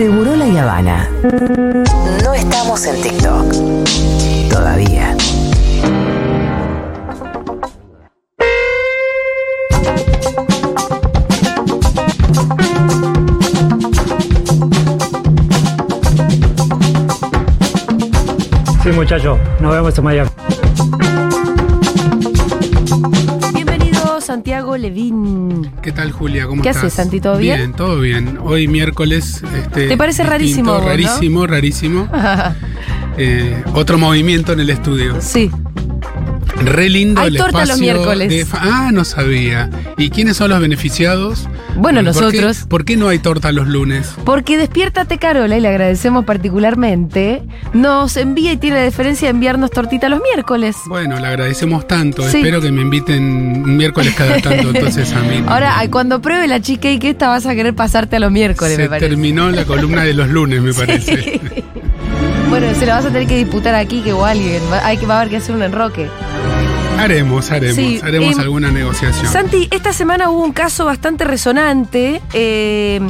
Seguro la Habana. No estamos en TikTok. Todavía. Sí, muchachos, nos vemos en Miami. Santiago Levín. ¿Qué tal, Julia? ¿Cómo ¿Qué estás? haces, Santi? ¿Todo bien? Bien, todo bien. Hoy miércoles. Este, ¿Te parece distinto, rarísimo no? Rarísimo, rarísimo. Eh, otro movimiento en el estudio. sí. Re lindo Hay el torta los miércoles. de fa- ah, no sabía. ¿Y quiénes son los beneficiados? Bueno, ¿Por qué- nosotros. ¿Por qué no hay torta los lunes? Porque Despiértate Carola, y le agradecemos particularmente, nos envía y tiene la deferencia de enviarnos tortita los miércoles. Bueno, le agradecemos tanto. Sí. Espero que me inviten un miércoles cada tanto, entonces a mí. Ahora, ay, cuando pruebe la que esta vas a querer pasarte a los miércoles, Se me parece. terminó la columna de los lunes, me parece. Bueno, se la vas a tener que disputar aquí, que igual alguien va, hay que, va a haber que hacer un enroque. Haremos, haremos, Sí, haremos em, alguna negociación. Santi, esta semana hubo un caso bastante resonante eh,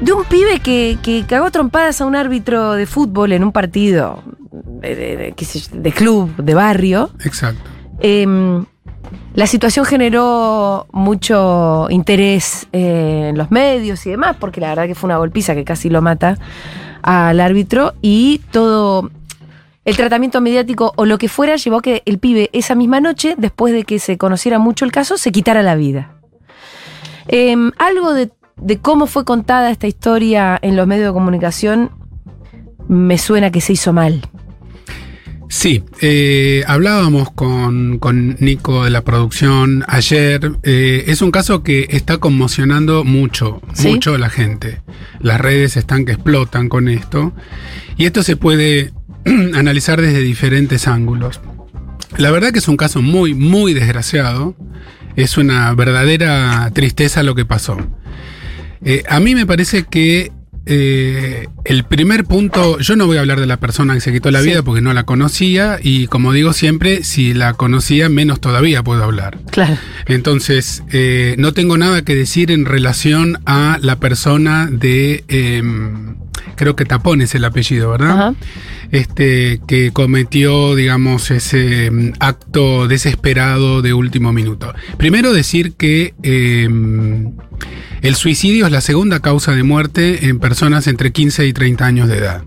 de un pibe que, que cagó trompadas a un árbitro de fútbol en un partido de, club, de barrio. Exacto. Eh, la situación generó mucho interés eh, en los medios y demás, porque la verdad que fue una golpiza que casi lo mata al árbitro y todo el tratamiento mediático o lo que fuera llevó a que el pibe esa misma noche, después de que se conociera mucho el caso, se quitara la vida. Eh, algo de, de cómo fue contada esta historia en los medios de comunicación me suena que se hizo mal. Sí, eh, hablábamos con, con Nico de la producción ayer. Eh, es un caso que está conmocionando mucho, ¿Sí? mucho a la gente. Las redes están que explotan con esto. Y esto se puede analizar desde diferentes ángulos. La verdad que es un caso muy, muy desgraciado. Es una verdadera tristeza lo que pasó. Eh, a mí me parece que eh, el primer punto, yo no voy a hablar de la persona que se quitó la Sí. vida porque no la conocía y como digo siempre, si la conocía menos todavía puedo hablar. Claro. Entonces, eh, no tengo nada que decir en relación a la persona de, em, creo que Tapón es el apellido, ¿verdad? Ajá. Este, que cometió, digamos, ese mm, acto desesperado de último minuto. Primero decir que em, el suicidio es la segunda causa de muerte en personas entre 15 y 30 años de edad.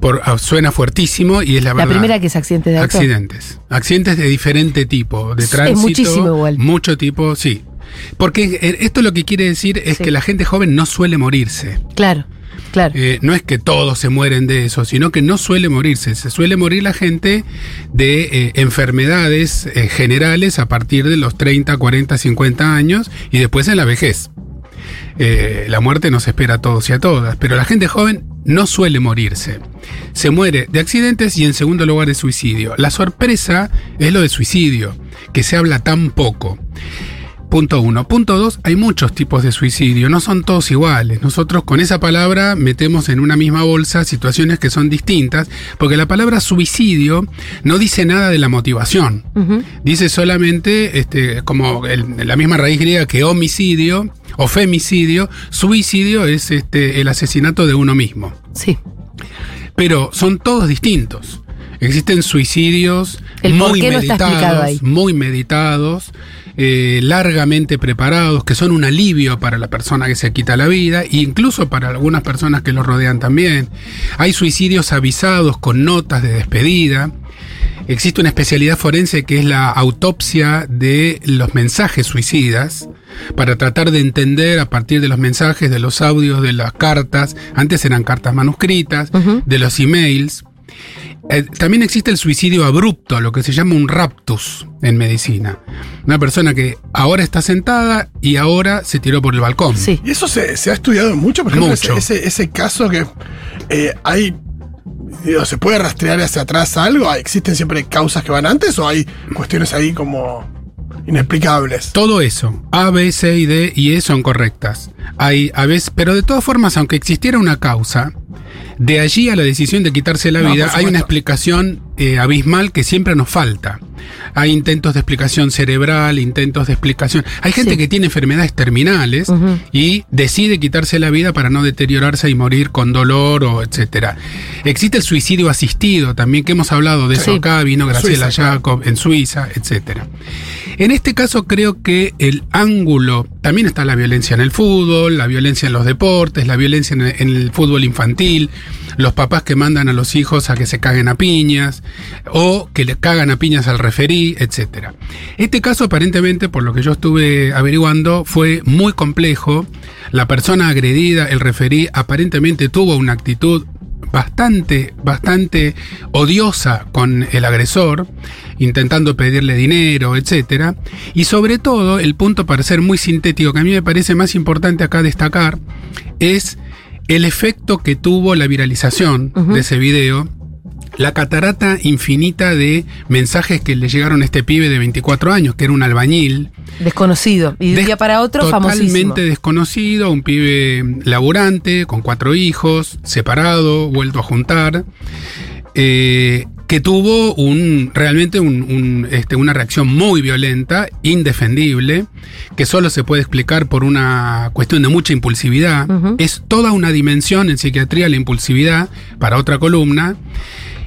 Por, ah, suena fuertísimo y es la, La verdad. primera que es accidente de auto. Accidentes. Accidentes de diferente tipo, de Es tránsito. muchísimo igual. Mucho tipo, sí. Porque eh, esto lo que quiere decir es Sí. que la gente joven no suele morirse. Claro, claro. Eh, no es que todos se mueren de eso, sino que no suele morirse. Se suele morir la gente de eh, enfermedades eh, generales a partir de los 30, 40, 50 años y después en la vejez. Eh, la muerte nos espera a todos y a todas, pero la gente joven no suele morirse. Se muere de accidentes y en segundo lugar de suicidio. La sorpresa es lo de suicidio, que se habla tan poco. Punto uno. Punto dos, hay muchos tipos de suicidio, no son todos iguales. Nosotros con esa palabra metemos en una misma bolsa situaciones que son distintas, porque la palabra suicidio no dice nada de la motivación. Dice solamente, este, como el- la misma raíz griega que homicidio o femicidio, suicidio es este, el asesinato de uno mismo. Sí. Pero son todos distintos. Existen suicidios El muy no está explicado meditados, ahí. muy meditados, eh, largamente preparados, que son un alivio para la persona que se quita la vida, e incluso para algunas personas que lo rodean también. Hay suicidios avisados con notas de despedida. Existe una especialidad forense que es la autopsia de los mensajes suicidas, para tratar de entender a partir de los mensajes, de los audios, de las cartas, antes eran cartas manuscritas, de los emails. Eh, también existe el suicidio abrupto, lo que se llama un raptus en medicina. Una persona que ahora está sentada y ahora se tiró por el balcón. Sí. Y eso se, se ha estudiado mucho, por ejemplo, Mucho. Ese, ese, ese caso que eh, hay. digo, ¿Se puede rastrear hacia atrás algo? ¿Existen siempre causas que van antes o hay cuestiones ahí como inexplicables? Todo eso, A, B, C y D y E son correctas. Hay a veces, pero de todas formas, aunque existiera una causa, de allí a la decisión de quitarse la No, vida hay una explicación eh, abismal que siempre nos falta. Hay intentos de explicación cerebral, intentos de explicación. Hay gente Sí. que tiene enfermedades terminales y decide quitarse la vida para no deteriorarse y morir con dolor o etcétera. Existe el suicidio asistido también que hemos hablado de eso acá, vino Graciela Suiza. Jacob en Suiza, etcétera. En este caso creo que el ángulo, también está la violencia en el fútbol, la violencia en los deportes, la violencia en el, fútbol infantil, los papás que mandan a los hijos a que se caguen a piñas o que le cagan a piñas al referí, etcétera. Este caso aparentemente, por lo que yo estuve averiguando, fue muy complejo. La persona agredida, el referí, aparentemente tuvo una actitud bastante, bastante odiosa con el agresor, intentando pedirle dinero, etcétera. Y sobre todo, el punto para ser muy sintético, que a mí me parece más importante acá destacar, es el efecto que tuvo la viralización de ese video. La catarata infinita de mensajes que le llegaron a este pibe de 24 años, que era un albañil, Desconocido. Y de un día para otro, famosísimo. Totalmente desconocido, un pibe laburante, con cuatro hijos, separado, vuelto a juntar, eh, que tuvo un realmente un- un, este, una reacción muy violenta, indefendible, que solo se puede explicar por una cuestión de mucha impulsividad. Es toda una dimensión en psiquiatría la impulsividad, para otra columna.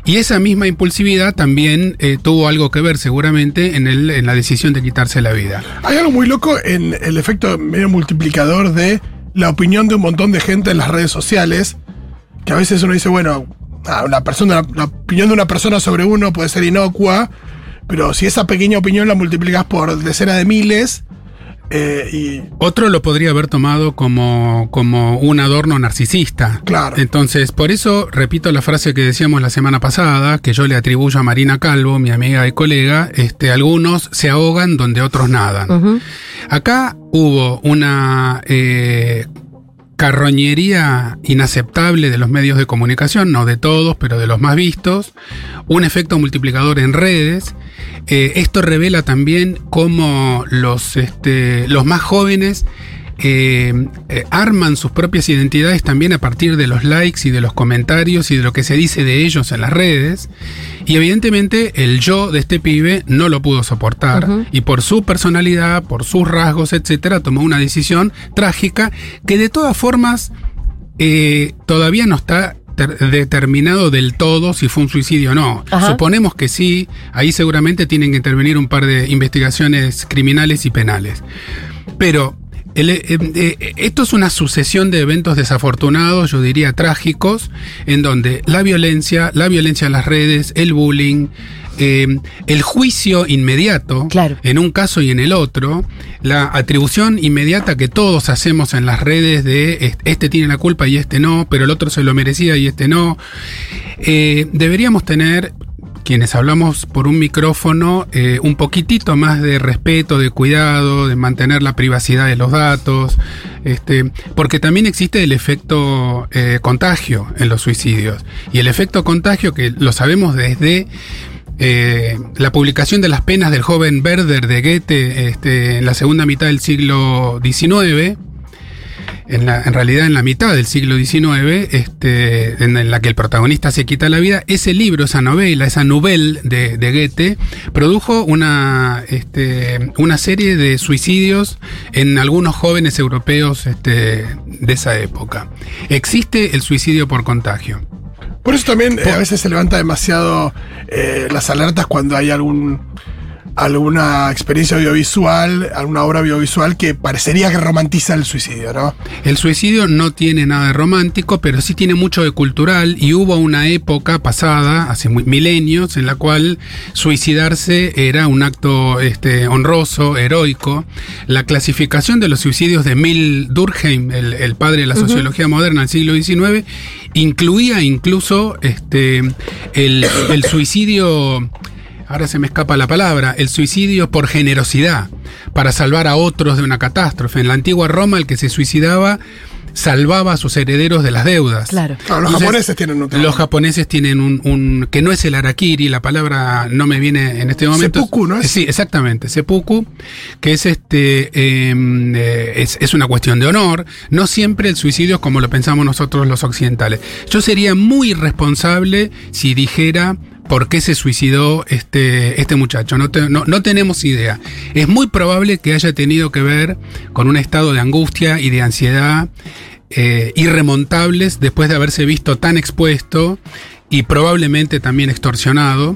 Y esa misma impulsividad también eh, tuvo algo que ver seguramente en, el, en la decisión de quitarse la vida. Hay algo muy loco en el efecto medio multiplicador de la opinión de un montón de gente en las redes sociales, que a veces uno dice, bueno, una persona, la opinión de una persona sobre uno puede ser inocua, pero si esa pequeña opinión la multiplicas por decenas de miles, eh, y Otro lo podría haber tomado como, como un adorno narcisista. Claro. Entonces, por eso repito la frase que decíamos la semana pasada, que yo le atribuyo a Marina Calvo, mi amiga y colega, este, algunos se ahogan donde otros nadan. Acá hubo una eh, carroñería inaceptable de los medios de comunicación, no de todos, pero de los más vistos, un efecto multiplicador en redes. Eh, esto revela también cómo los, este, los más jóvenes eh, eh, arman sus propias identidades también a partir de los likes y de los comentarios y de lo que se dice de ellos en las redes. Y evidentemente el yo de este pibe no lo pudo soportar y por su personalidad, por sus rasgos, etcétera, tomó una decisión trágica que de todas formas eh, todavía no está ter- determinado del todo si fue un suicidio o no. Ajá. Suponemos que sí, ahí seguramente tienen que intervenir un par de investigaciones criminales y penales. Pero el- eh, eh, esto es una sucesión de eventos desafortunados, yo diría trágicos, en donde la violencia, la violencia en las redes, el bullying, eh, el juicio inmediato, Claro. en un caso y en el otro, la atribución inmediata que todos hacemos en las redes de est- este tiene la culpa y este no, pero el otro se lo merecía y este no. Eh, deberíamos tener, quienes hablamos por un micrófono, eh, un poquitito más de respeto, de cuidado, de mantener la privacidad de los datos, este, porque también existe el efecto eh, contagio en los suicidios. Y el efecto contagio, que lo sabemos desde eh, la publicación de las penas del joven Werder de Goethe este, en la segunda mitad del siglo XIX, en, la- en realidad en la mitad del siglo XIX, este, en, la que el protagonista se quita la vida, ese libro, esa novela, esa novela de, de Goethe, produjo una, este, una serie de suicidios en algunos jóvenes europeos este, de esa época. Existe el suicidio por contagio. por eso también eh, a veces se levanta demasiado eh, las alertas cuando hay algún alguna experiencia audiovisual, alguna obra audiovisual que parecería que romantiza el suicidio, ¿no? El suicidio no tiene nada de romántico, pero sí tiene mucho de cultural y hubo una época pasada, hace muy- milenios, en la cual suicidarse era un acto este, honroso, heroico. La clasificación de los suicidios de Emil Durkheim, el, el padre de la sociología moderna del siglo XIX, incluía incluso este, el, el suicidio ahora se me escapa la palabra, el suicidio por generosidad, para salvar a otros de una catástrofe. En la antigua Roma el que se suicidaba salvaba a sus herederos de las deudas. Claro. Claro, los japoneses tienen otro- Los japoneses tienen un, un- que no es el arakiri, la palabra no me viene en este momento. Seppuku, ¿no es? Sí, exactamente, seppuku, que es este eh, eh, es, es una cuestión de honor. No siempre el suicidio es como lo pensamos nosotros los occidentales. Yo sería muy irresponsable si dijera por qué se suicidó este, este muchacho. No, te- no- no tenemos idea. Es muy probable que haya tenido que ver con un estado de angustia y de ansiedad eh, irremontables después de haberse visto tan expuesto y probablemente también extorsionado.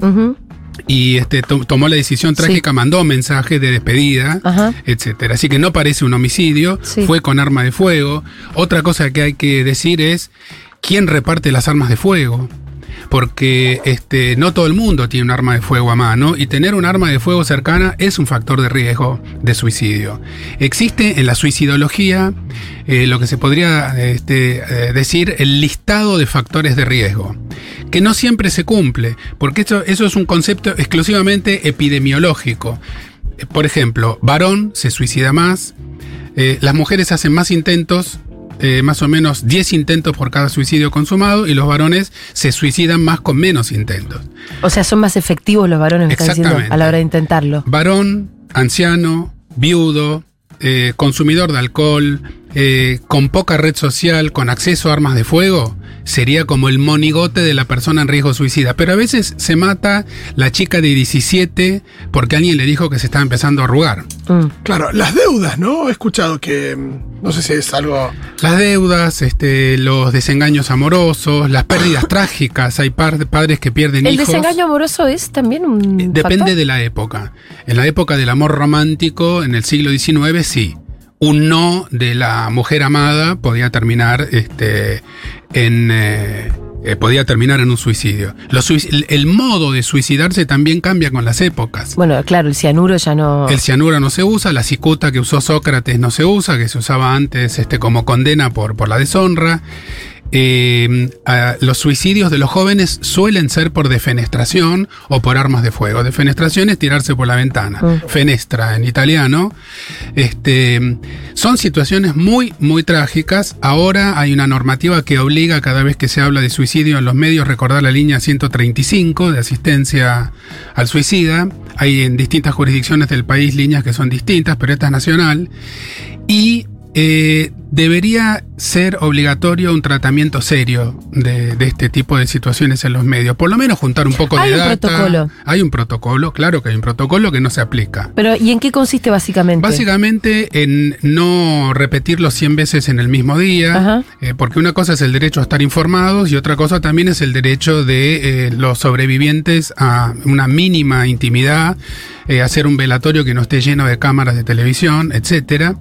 Y este, to- tomó la decisión Sí. trágica, mandó mensajes de despedida, Ajá. etcétera. Así que no parece un homicidio, Sí. fue con arma de fuego. Otra cosa que hay que decir es quién reparte las armas de fuego. Porque este, no todo el mundo tiene un arma de fuego a mano y tener un arma de fuego cercana es un factor de riesgo de suicidio. Existe en la suicidología eh, lo que se podría este, eh, decir el listado de factores de riesgo, que no siempre se cumple, porque eso, eso es un concepto exclusivamente epidemiológico. Por ejemplo, varón se suicida más, eh, las mujeres hacen más intentos, eh, más o menos 10 intentos por cada suicidio consumado, y los varones se suicidan más con menos intentos. O sea, son más efectivos los varones, me están diciendo, Exactamente. a la hora de intentarlo. Varón, anciano, viudo, eh, consumidor de alcohol, eh, con poca red social, con acceso a armas de fuego, sería como el monigote de la persona en riesgo suicida. Pero a veces se mata la chica de 17 porque alguien le dijo que se estaba empezando a arrugar. Mm. Claro, las deudas, ¿no? He escuchado que. mm, No sé si es algo. Las deudas, este, los desengaños amorosos, las pérdidas trágicas. Hay par- padres que pierden ¿El hijos. desengaño amoroso es también un. Depende factor? de la época. En la época del amor romántico, en el siglo XIX, sí. Un no de la mujer amada podía terminar este, en. eh, eh, podía terminar en un suicidio. Los suic- el, el modo de suicidarse también cambia con las épocas. Bueno, claro, el cianuro ya no. El cianuro no se usa, la cicuta que usó Sócrates no se usa, que se usaba antes este, como condena por, por la deshonra. Eh, a- los suicidios de los jóvenes suelen ser por defenestración o por armas de fuego. Defenestración es tirarse por la ventana. Mm. Fenestra en italiano. Este, son situaciones muy, muy trágicas. Ahora hay una normativa que obliga cada vez que se habla de suicidio en los medios recordar la línea 135 de asistencia al suicida. Hay en distintas jurisdicciones del país líneas que son distintas, pero esta es nacional. Y eh, debería ser obligatorio un tratamiento serio de, de este tipo de situaciones en los medios. Por lo menos juntar un poco Hay de un data. protocolo. Hay un protocolo, claro que hay un protocolo que no se aplica. Pero, ¿y en qué consiste básicamente? Básicamente en no repetirlo 100 veces en el mismo día, Ajá. eh, porque una cosa es el derecho a estar informados y otra cosa también es el derecho de eh, los sobrevivientes a una mínima intimidad, eh, hacer un velatorio que no esté lleno de cámaras de televisión, etcétera.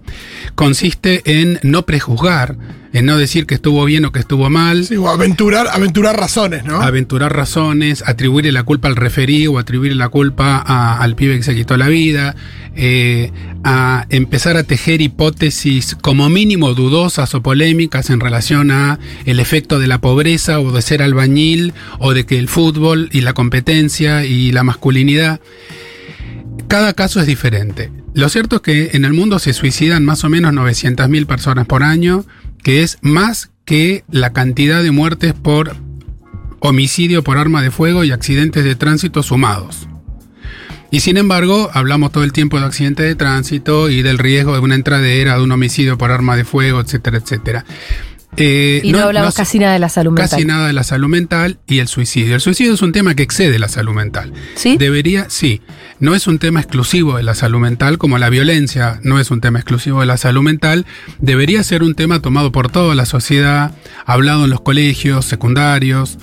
Consiste en no prejuzgar, en no decir que estuvo bien o que estuvo mal. Sí, o aventurar, aventurar razones, ¿no? Aventurar razones, atribuirle la culpa al referí o atribuirle la culpa a- al pibe que se quitó la vida, eh, a empezar a tejer hipótesis como mínimo dudosas o polémicas en relación a el efecto de la pobreza o de ser albañil o de que el fútbol y la competencia y la masculinidad cada caso es diferente. Lo cierto es que en el mundo se suicidan más o menos 900.000 personas por año, que es más que la cantidad de muertes por homicidio por arma de fuego y accidentes de tránsito sumados. Y sin embargo, hablamos todo el tiempo de accidentes de tránsito y del riesgo de una entradera, de un homicidio por arma de fuego, etcétera, etcétera. Eh, y no, hablamos casi nada de la salud mental. Casi nada de la salud mental y el suicidio. El suicidio es un tema que excede la salud mental. ¿Sí? Debería, sí. No es un tema exclusivo de la salud mental, como la violencia no es un tema exclusivo de la salud mental. Debería ser un tema tomado por toda la sociedad, hablado en los colegios, secundarios.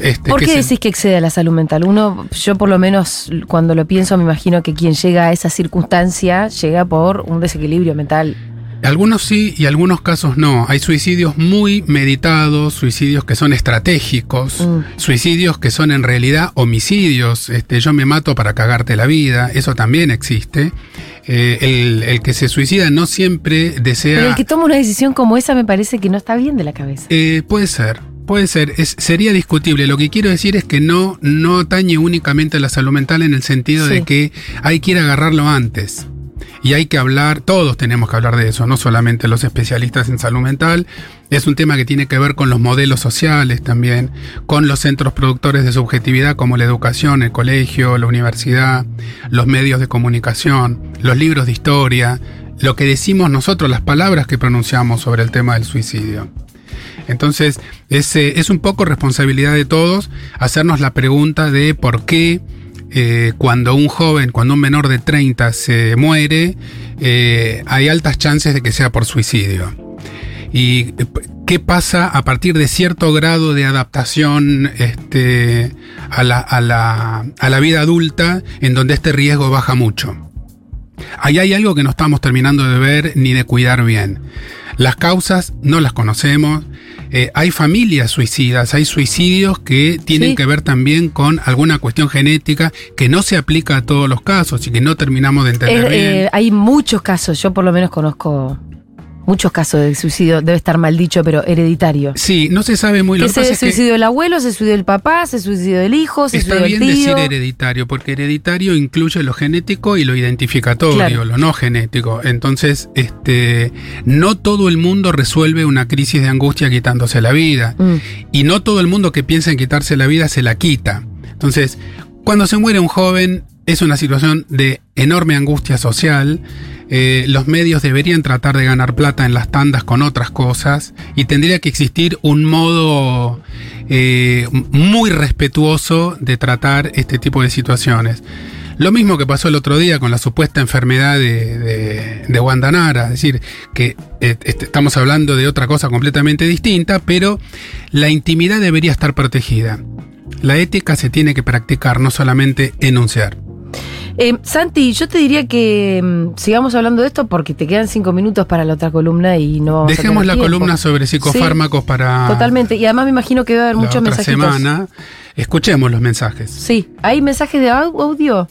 Este, ¿Por qué se- decís que excede a la salud mental? Uno, yo por lo menos cuando lo pienso me imagino que quien llega a esa circunstancia llega por un desequilibrio mental. Algunos sí y algunos casos no. Hay suicidios muy meditados, suicidios que son estratégicos, Mm. suicidios que son en realidad homicidios. Este, yo me mato para cagarte la vida, eso también existe. Eh, el, el que se suicida no siempre desea. Pero el que toma una decisión como esa me parece que no está bien de la cabeza. Eh, puede ser, puede ser. Es- sería discutible. Lo que quiero decir es que no, no atañe únicamente a la salud mental en el sentido Sí. de que hay que ir a agarrarlo antes. Y hay que hablar, todos tenemos que hablar de eso, no solamente los especialistas en salud mental. Es un tema que tiene que ver con los modelos sociales también, con los centros productores de subjetividad como la educación, el colegio, la universidad, los medios de comunicación, los libros de historia, lo que decimos nosotros, las palabras que pronunciamos sobre el tema del suicidio. Entonces, es, es un poco responsabilidad de todos hacernos la pregunta de por qué eh, cuando un joven, cuando un menor de 30 se muere, eh, hay altas chances de que sea por suicidio. ¿Y eh, qué pasa a partir de cierto grado de adaptación este, a, la, vida adulta en donde este riesgo baja mucho? Ahí hay algo que no estamos terminando de ver ni de cuidar bien. Las causas no las conocemos. Eh, hay familias suicidas, hay suicidios que tienen Sí. que ver también con alguna cuestión genética que no se aplica a todos los casos y que no terminamos de entender bien. eh, hay muchos casos, yo por lo menos conozco muchos casos de suicidio, debe estar mal dicho, pero hereditario. Sí, no se sabe muy lo Que que se suicidó el abuelo, se suicidó el papá, se suicidó el hijo, se Está suicidó el bien tío. decir hereditario, porque hereditario incluye lo genético y lo identificatorio, Claro. lo no genético. Entonces, este, no todo el mundo resuelve una crisis de angustia quitándose la vida. Mm. Y no todo el mundo que piensa en quitarse la vida se la quita. Entonces, cuando se muere un joven, es una situación de enorme angustia social. Eh, los medios deberían tratar de ganar plata en las tandas con otras cosas y tendría que existir un modo eh, muy respetuoso de tratar este tipo de situaciones. Lo mismo que pasó el otro día con la supuesta enfermedad de, de, es decir, que eh, este, estamos hablando de otra cosa completamente distinta, pero la intimidad debería estar protegida. La ética se tiene que practicar, no solamente enunciar. Eh, Santi, yo te diría que mm, sigamos hablando de esto porque te quedan cinco minutos para la otra columna y no vamos Dejemos la tiempo. columna sobre psicofármacos para Totalmente. Y además me imagino que va a haber la muchos otra mensajitos. semana. Escuchemos los mensajes. Sí, hay mensajes de au- audio.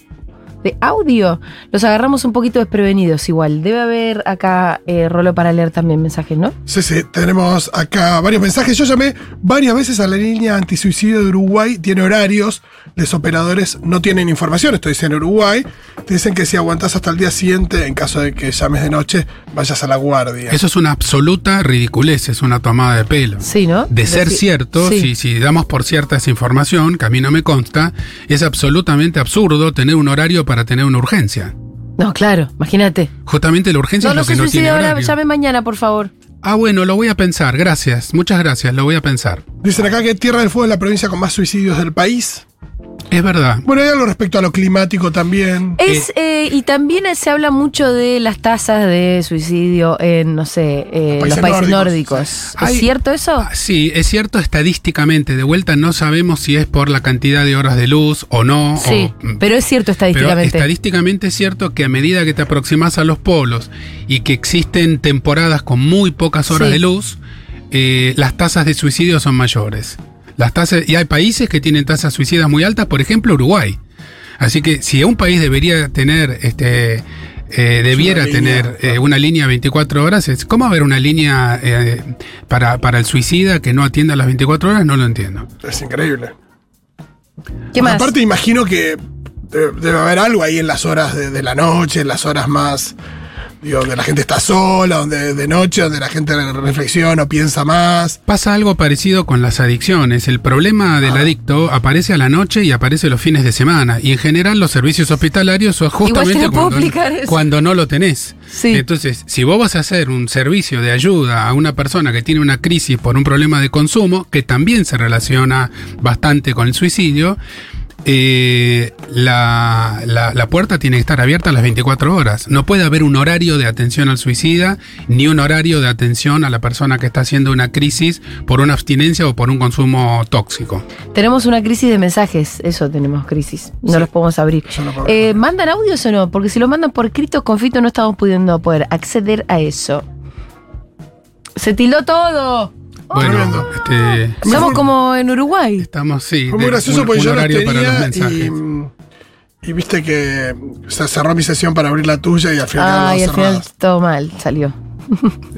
De audio. Los agarramos un poquito desprevenidos igual. Debe haber acá eh, rolo para leer también mensajes, ¿no? Sí, sí, tenemos acá varios mensajes. Yo llamé varias veces a la línea antisuicidio de Uruguay, tiene horarios, los operadores no tienen información, esto dice en Uruguay. Te dicen que si aguantás hasta el día siguiente, en caso de que llames de noche, vayas a la guardia. Eso es una absoluta ridiculez, es una tomada de pelo. Sí, ¿no? De ser cierto, sí. si, si damos por cierta esa información, que a mí no me consta, es absolutamente absurdo tener un horario para tener una urgencia. No, claro, imagínate. Justamente la urgencia No, es no lo que se no suicide tiene ahora, horario. llame mañana, por favor. Ah, bueno, lo voy a pensar. Gracias. Muchas gracias. Lo voy a pensar. Dicen acá que Tierra del Fuego es la provincia con más suicidios del país. Es verdad. Bueno, hay algo respecto a lo climático también. Es, eh, y también se habla mucho de las tasas de suicidio en, no sé, eh, los Países países nórdicos. nórdicos. Hay- ¿Es cierto eso? Ah, Sí, es cierto estadísticamente. De vuelta no sabemos si es por la cantidad de horas de luz o no. Sí, o- pero es cierto Pero estadísticamente. estadísticamente es cierto que a medida que te aproximas a los polos y que existen temporadas con muy pocas horas Sí. de luz, eh, las tasas de suicidio son mayores. Las tasas, y hay países que tienen tasas suicidas muy altas, por ejemplo Uruguay. Así que si un país debería tener, este, eh, debiera línea, tener eh, claro. una línea 24 horas, es, ¿cómo haber una línea eh, para, para el suicida que no atienda las 24 horas? No lo entiendo. Es increíble. ¿Qué más? Aparte, imagino que debe, debe haber algo ahí en las horas de, de la noche, en las horas más. Digo, donde la gente está sola, donde de noche, donde la gente reflexiona o piensa más. Pasa algo parecido con las adicciones. El problema del adicto aparece a la noche y aparece los fines de semana. Y en general los servicios hospitalarios son te justamente cuando, cuando no lo tenés. Sí. Entonces, si vos vas a hacer un servicio de ayuda a una persona que tiene una crisis por un problema de consumo, que también se relaciona bastante con el suicidio, eh, la, la- la puerta tiene que estar abierta a las 24 horas. No puede haber un horario de atención al suicida ni un horario de atención a la persona que está haciendo una crisis por una abstinencia o por un consumo tóxico. Tenemos una crisis de mensajes, eso tenemos crisis. No Sí. los podemos abrir. Yo no puedo. Eh, ¿Mandan audios o no? Porque si lo mandan por escrito, con Fito no estamos pudiendo poder acceder a eso. Se tildó todo. Bueno, este, Estamos como en Uruguay. estamos, sí. Fue muy gracioso un- porque un yo los horario para los tenía mensajes. y, mm, y viste que se cerró mi sesión para abrir la tuya y al final al todo mal salió.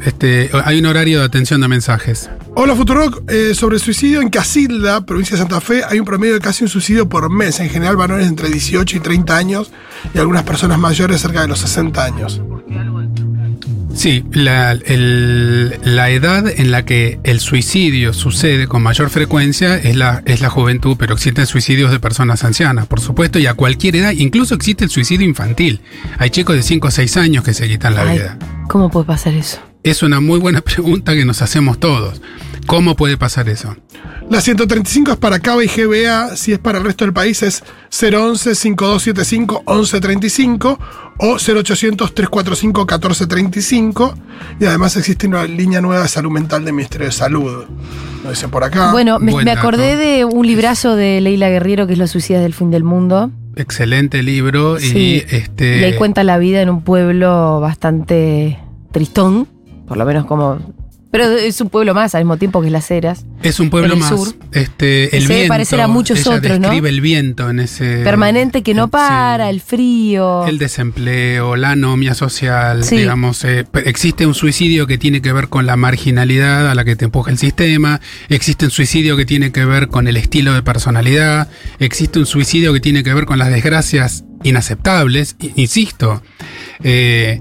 Este, hay un horario de atención de mensajes. Hola Futurock, eh, sobre el suicidio en Casilda, provincia de Santa Fe, hay un promedio de casi un suicidio por mes, en general varones entre 18 y 30 años y algunas personas mayores cerca de los 60 años. Sí, la, el- la edad en la que el suicidio sucede con mayor frecuencia es la, es la juventud, pero existen suicidios de personas ancianas, por supuesto, y a cualquier edad, incluso existe el suicidio infantil. Hay chicos de 5 o 6 años que se quitan la Ay, vida. ¿Cómo puede pasar eso? Es una muy buena pregunta que nos hacemos todos. ¿Cómo puede pasar eso? La 135 es para Cava y GBA, si es para el resto del país es 011-5275-1135 o 0800-345-1435 y además existe una línea nueva de salud mental del Ministerio de Salud. Lo dicen por acá. Bueno, me, acordé de un librazo de Leila Guerriero que es Los suicidas del fin del mundo. Excelente libro Sí. y este Y ahí cuenta la vida en un pueblo bastante tristón, por lo menos como... Pero es un pueblo más al mismo tiempo que Las Heras. es un pueblo más. sur. Este, el Se viento, parecer a muchos ella otros, ¿no? describe el viento en ese Permanente que no sí. para, el frío. El desempleo, la anomia social, Sí. digamos, eh, existe un suicidio que tiene que ver con la marginalidad a la que te empuja el sistema, existe un suicidio que tiene que ver con el estilo de personalidad, existe un suicidio que tiene que ver con las desgracias inaceptables, insisto. Eh,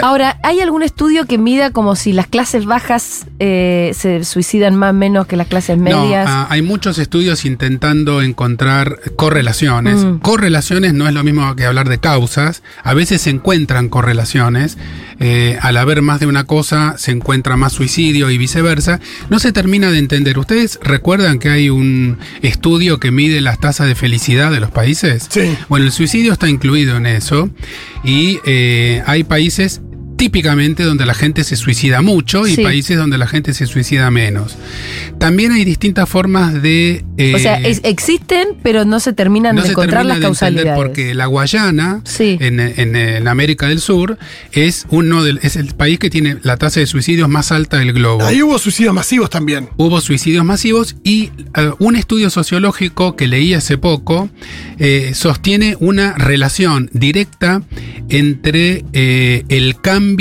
Ahora, ¿hay algún estudio que mida como si las clases bajas eh, se suicidan más o menos que las clases medias? No, ah, hay muchos estudios intentando encontrar correlaciones. Mm. Correlaciones no es lo mismo que hablar de causas. A veces se encuentran correlaciones. Eh, al haber más de una cosa, se encuentra más suicidio y viceversa. No se termina de entender. ¿Ustedes recuerdan que hay un estudio que mide las tasas de felicidad de los países? Sí. Bueno, el suicidio está incluido en eso. Y eh, hay países países típicamente donde la gente se suicida mucho y Sí. países donde la gente se suicida menos. También hay distintas formas de... eh, o sea, es- existen, pero no se terminan no de se encontrar termina las de causalidades. porque la Guayana, Sí. en, en- en América del Sur, es uno del, es el país que tiene la tasa de suicidios más alta del globo. Ahí hubo suicidios masivos también. Hubo suicidios masivos y eh, un estudio sociológico que leí hace poco eh, sostiene una relación directa entre eh, el cambio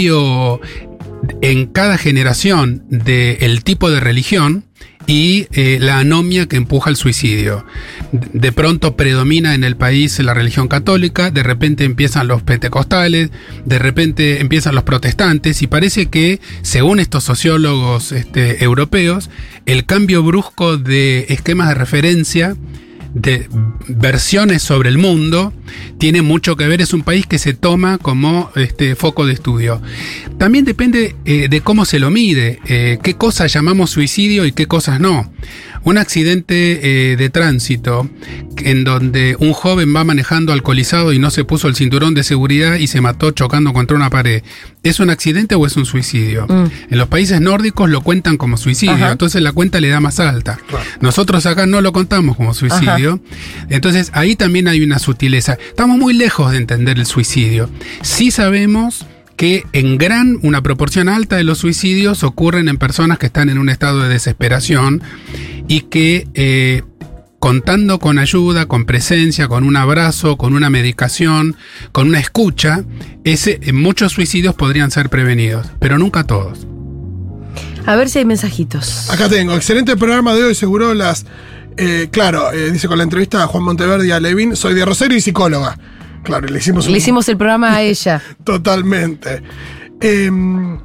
en cada generación del tipo de religión y eh, la anomia que empuja al suicidio. De pronto predomina en el país la religión católica, de repente empiezan los pentecostales, de repente empiezan los protestantes y parece que, según estos sociólogos este, europeos, el cambio brusco de esquemas de referencia de versiones sobre el mundo tiene mucho que ver. Es un país que se toma como este foco de estudio. También depende eh, de cómo se lo mide, eh, qué cosas llamamos suicidio y qué cosas no. Un accidente eh, de tránsito en donde un joven va manejando alcoholizado y no se puso el cinturón de seguridad y se mató chocando contra una pared. ¿Es un accidente o es un suicidio? Mm. En los países nórdicos lo cuentan como suicidio, Ajá. entonces la cuenta le da más alta. Claro. Nosotros acá no lo contamos como suicidio. Entonces ahí también hay una sutileza. Estamos muy lejos de entender el suicidio. Sí sabemos que en gran, una proporción alta de los suicidios ocurren en personas que están en un estado de desesperación y que eh, contando con ayuda, con presencia, con un abrazo, con una medicación, con una escucha, ese, en muchos suicidios podrían ser prevenidos, pero nunca todos. A ver si hay mensajitos. Acá tengo, excelente programa de hoy, seguro las... eh, claro, eh, dice con la entrevista a Juan Monteverde y a Levin, soy de Rosario y psicóloga. Claro, le hicimos un- Le hicimos el programa a ella. Totalmente. Em,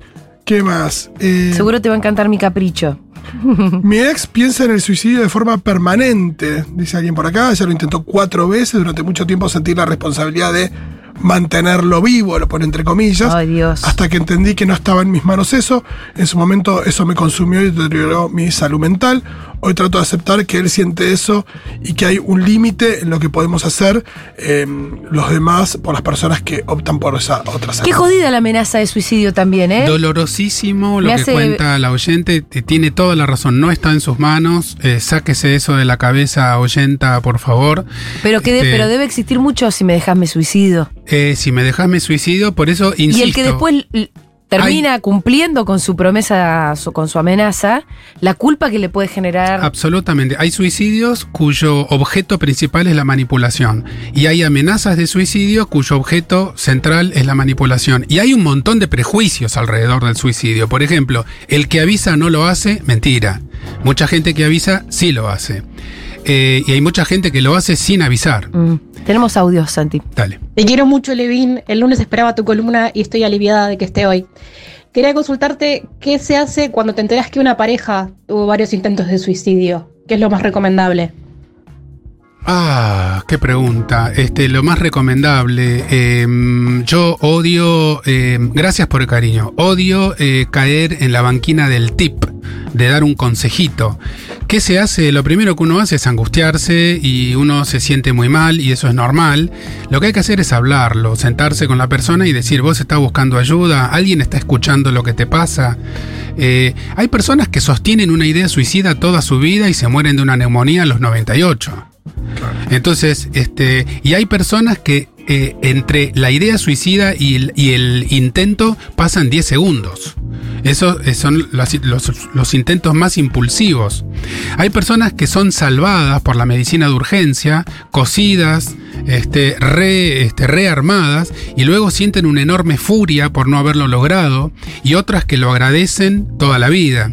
¿Qué más? Eh, Seguro te va a encantar mi capricho. Mi ex piensa en el suicidio de forma permanente, dice alguien por acá. Ella lo intentó cuatro veces. Durante mucho tiempo sentí la responsabilidad de mantenerlo vivo, lo pone entre comillas. Ay, Dios. Hasta que entendí que no estaba en mis manos eso. En su momento eso me consumió y deterioró mi salud mental. Hoy trato de aceptar que él siente eso y que hay un límite en lo que podemos hacer eh, los demás por las personas que optan por esa otra salida. Qué jodida la amenaza de suicidio también, ¿eh? Dolorosísimo lo Me que hace- cuenta la oyente, tiene toda la razón, no está en sus manos, eh, sáquese eso de la cabeza, oyenta, por favor. Pero, que de- Este, pero debe existir mucho si me dejas me suicido. eh, si me dejas me suicidio, por eso insisto. Y el que después termina cumpliendo con su promesa, con su amenaza, la culpa que le puede generar. Absolutamente. Hay suicidios cuyo objeto principal es la manipulación. Y hay amenazas de suicidio cuyo objeto central es la manipulación. Y hay un montón de prejuicios alrededor del suicidio. Por ejemplo, el que avisa no lo hace, mentira. Mucha gente que avisa sí lo hace. Eh, y hay mucha gente que lo hace sin avisar. Mm. Tenemos audios, Santi. Dale. Te quiero mucho, Levin. El lunes esperaba tu columna y estoy aliviada de que esté hoy. Quería consultarte qué se hace cuando te enteras que una pareja tuvo varios intentos de suicidio. ¿Qué es lo más recomendable? Ah, qué pregunta. Este, lo más recomendable. eh, yo odio. eh, gracias por el cariño. Odio eh, caer en la banquina del tip. de dar un consejito. ¿Qué se hace? Lo primero que uno hace es angustiarse y uno se siente muy mal y eso es normal. Lo que hay que hacer es hablarlo, sentarse con la persona y decir, vos estás buscando ayuda, alguien está escuchando lo que te pasa. Eh, hay personas que sostienen una idea suicida toda su vida y se mueren de una neumonía a los 98. Entonces, este, y hay personas que eh, entre la idea suicida y el, intento pasan 10 segundos. Esos eh, son los, los- los intentos más impulsivos. Hay personas que son salvadas por la medicina de urgencia, cosidas, este, re, este, rearmadas, y luego sienten una enorme furia por no haberlo logrado, y otras que lo agradecen toda la vida.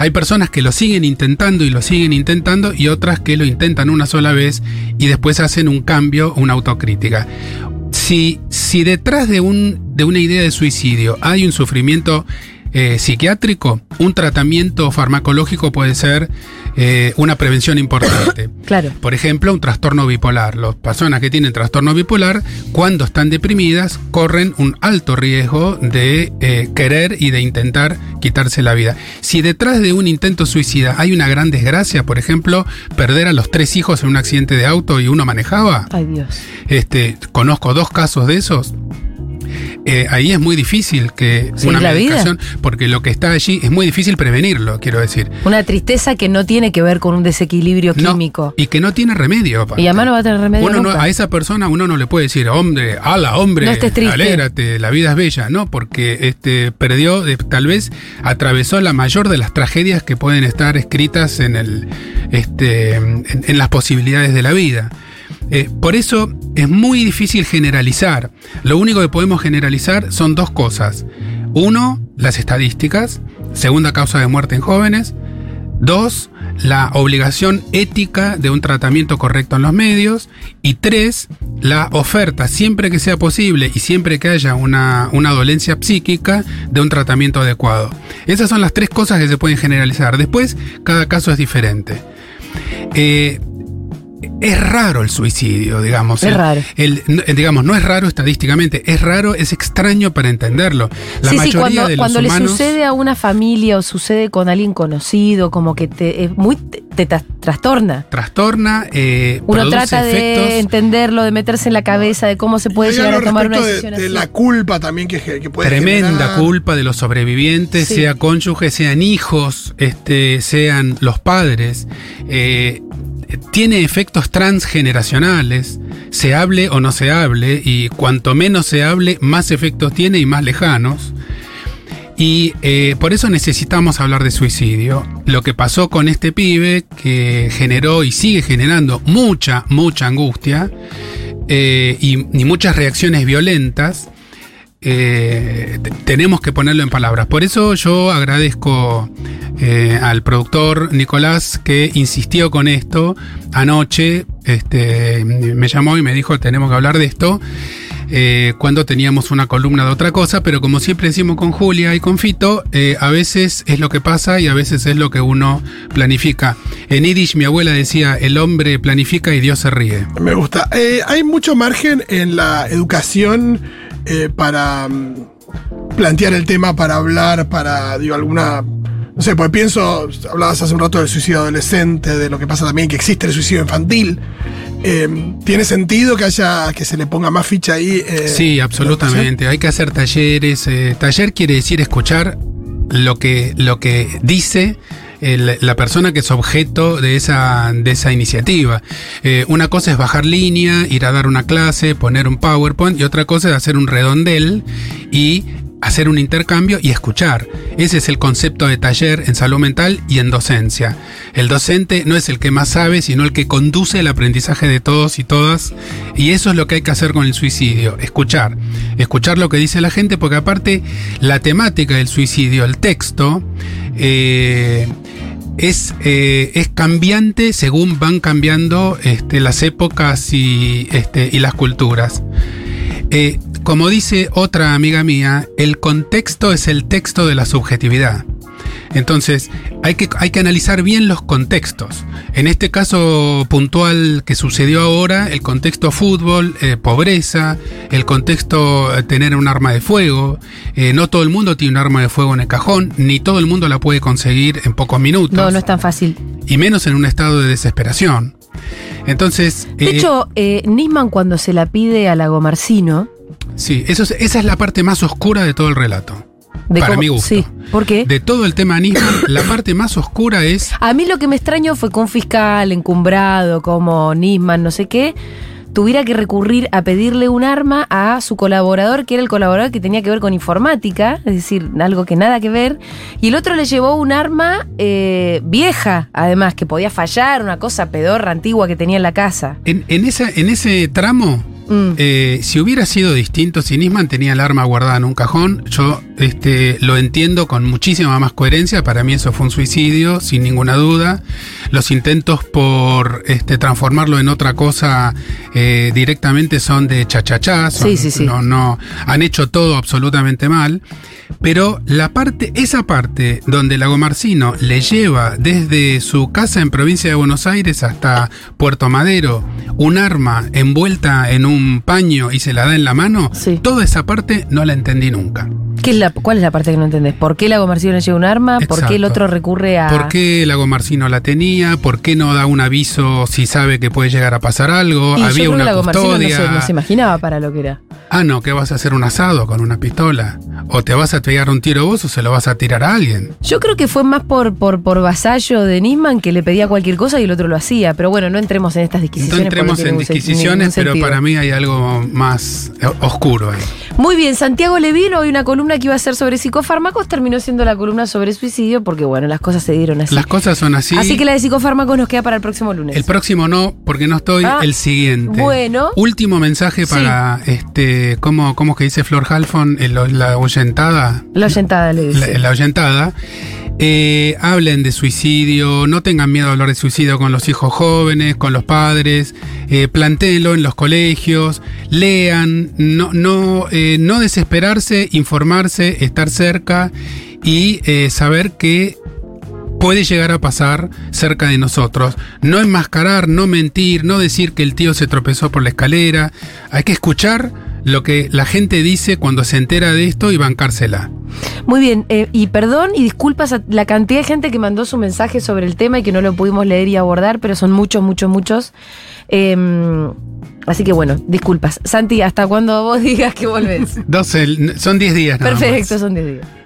Hay personas que lo siguen intentando y lo siguen intentando y otras que lo intentan una sola vez y después hacen un cambio, una autocrítica. Si, si detrás de, un, de una idea de suicidio hay un sufrimiento eh, psiquiátrico, un tratamiento farmacológico puede ser eh, una prevención importante. Claro. Por ejemplo, un trastorno bipolar. Las personas que tienen trastorno bipolar, cuando están deprimidas, corren un alto riesgo de eh, querer y de intentar quitarse la vida. Si detrás de un intento suicida hay una gran desgracia, por ejemplo, perder a los tres hijos en un accidente de auto y uno manejaba, Ay, Dios. este, conozco dos casos de esos. Eh, ahí es muy difícil que ¿Seguir una la vida? medicación, porque lo que está allí es muy difícil prevenirlo, quiero decir. Una tristeza que no tiene que ver con un desequilibrio No, químico. y que no tiene remedio. aparte. Y además no va a tener remedio Uno no- a esa persona uno no le puede decir, hombre, ala, hombre, No estés triste. alégrate, la vida es bella, no, porque este perdió, eh, tal vez atravesó la mayor de las tragedias que pueden estar escritas en el, este, en, en las posibilidades de la vida. Eh, por eso es muy difícil generalizar. Lo único que podemos generalizar son dos cosas. Uno, las estadísticas. Segunda causa de muerte en jóvenes. Dos, la obligación ética de un tratamiento correcto en los medios. Y tres, la oferta, siempre que sea posible y siempre que haya una, una dolencia psíquica, de un tratamiento adecuado. Esas son las tres cosas que se pueden generalizar. Después, cada caso es diferente. Eh, es raro el suicidio, digamos. Es El- raro. el- no- digamos, no es raro estadísticamente, es raro, es extrastorno para entenderlo. La sí, sí, mayoría cuando, de los cuando humanos. le sucede a una familia o sucede con alguien conocido, como que te, es muy, te, te tra- trastorna. trastorna, eh, Uno trata de entenderlo, de meterse en la cabeza de cómo se puede llegar a tomar una de- decisión de, así. la culpa también que, que puede Tremenda generar. culpa de los sobrevivientes, Sí. sea cónyuges, sean hijos, este, sean los padres. Eh, tiene efectos transgeneracionales, se hable o no se hable, y cuanto menos se hable, más efectos tiene y más lejanos. Y eh, por eso necesitamos hablar de suicidio. Lo que pasó con este pibe que generó y sigue generando mucha, mucha angustia eh, y, y muchas reacciones violentas, eh, te- tenemos que ponerlo en palabras. Por eso yo agradezco eh, al productor Nicolás que insistió con esto anoche. Este, me llamó y me dijo tenemos que hablar de esto. eh, cuando teníamos una columna de otra cosa, pero como siempre decimos con Julia y con Fito, a veces es lo que pasa y a veces es lo que uno planifica. En Yiddish mi abuela decía, el hombre planifica y Dios se ríe. Me gusta. Hay mucho margen en la educación eh, para mm, plantear el tema, para hablar, para, digo, alguna. No sé, pues pienso, hablabas hace un rato del suicidio adolescente, de lo que pasa también, que existe el suicidio infantil. Eh, ¿Tiene sentido que haya, que se le ponga más ficha ahí? eh, Sí, absolutamente. Hay que hacer talleres. taller quiere decir escuchar lo que, lo que dice la persona que es objeto de esa, de esa iniciativa. Eh, una cosa es bajar línea, ir a dar una clase, poner un PowerPoint, y otra cosa es hacer un redondel y hacer un intercambio y escuchar. Ese es el concepto de taller en salud mental y en docencia. El docente no es el que más sabe, sino el que conduce el aprendizaje de todos y todas. Y eso es lo que hay que hacer con el suicidio, escuchar. Escuchar lo que dice la gente, porque aparte la temática del suicidio, el texto, eh, es, eh, es cambiante según van cambiando este, las épocas y, este, las culturas. Eh, como dice otra amiga mía, el contexto es el texto de la subjetividad. Entonces, hay que, hay que analizar bien los contextos. En este caso puntual que sucedió ahora, el contexto fútbol, eh, pobreza, el contexto eh, tener un arma de fuego. Eh, no todo el mundo tiene un arma de fuego en el cajón, ni todo el mundo la puede conseguir en pocos minutos. No, no es tan fácil. Y menos en un estado de desesperación. Entonces. De hecho, Nisman cuando se la pide a Lago Marcino, Sí, eso es- esa es la parte más oscura de todo el relato. De para mi gusto. Sí, ¿por qué? De todo el tema Nisman, la parte más oscura es. A mí lo que me extrañó fue que un fiscal encumbrado como Nisman, no sé qué, tuviera que recurrir a pedirle un arma a su colaborador, que era el colaborador que tenía que ver con informática, es decir, algo que nada que ver, y el otro le llevó un arma eh, vieja, además, que podía fallar, una cosa pedorra, antigua que tenía en la casa. En, en esa, en ese tramo, Mm. eh, si hubiera sido distinto, si Nisman tenía el arma guardada en un cajón, yo este, lo entiendo con muchísima más coherencia. Para mí eso fue un suicidio, sin ninguna duda. Los intentos por este, transformarlo en otra cosa eh, directamente son de chachachá. Sí, sí, sí. No, no, han hecho todo absolutamente mal. Pero la parte, esa parte donde Lago Marcino le lleva desde su casa en provincia de Buenos Aires hasta Puerto Madero un arma envuelta en un paño y se la da en la mano, Sí. toda esa parte no la entendí nunca. ¿Qué es la, ¿Cuál es la parte que no entendés? ¿Por qué Lago Marcino le lleva un arma? ¿Por qué el otro recurre a...? ¿Por qué Lago Marcino la tenía? ¿Por qué no da un aviso si sabe que puede llegar a pasar algo? Y yo Había creo que una Marcino no se, no se imaginaba para lo que era. Ah, no, que vas a hacer un asado con una pistola. O te vas a pegar un tiro vos o se lo vas a tirar a alguien. Yo creo que fue más por, por, por vasallo de Nisman que le pedía cualquier cosa y el otro lo hacía. Pero bueno, no entremos en estas No disquisiciones. porque entremos en disquisiciones, pero para mí hay algo más eh, oscuro ahí. Muy bien, Santiago Levino, hoy una columna que iba a ser sobre psicofármacos, terminó siendo la columna sobre suicidio porque bueno, las cosas se dieron así. Las cosas son así. Así que la de psicofármacos nos queda para el próximo lunes. El próximo no, porque no estoy. Ah, el siguiente. bueno. Último mensaje Sí. para este. ¿Cómo, cómo es que dice Flor Halfon? El- la oyentada. la oyentada le dice. La, la oyentada. Eh, hablen de suicidio, no tengan miedo a hablar de suicidio con los hijos jóvenes, con los padres, eh, en los colegios, lean, no, no, eh, no desesperarse, informarse, estar cerca y eh, saber que puede llegar a pasar cerca de nosotros. No enmascarar, no mentir, no decir que el tío se tropezó por la escalera. Hay que escuchar lo que la gente dice cuando se entera de esto y bancársela. Muy bien, eh, y perdón y disculpas a la cantidad de gente que mandó su mensaje sobre el tema y que no lo pudimos leer y abordar, pero son muchos, muchos, muchos. Eh, así que bueno, disculpas. Santi, hasta cuando vos digas que volvés. 12, son 10 días. nada más. Perfecto, son 10 días.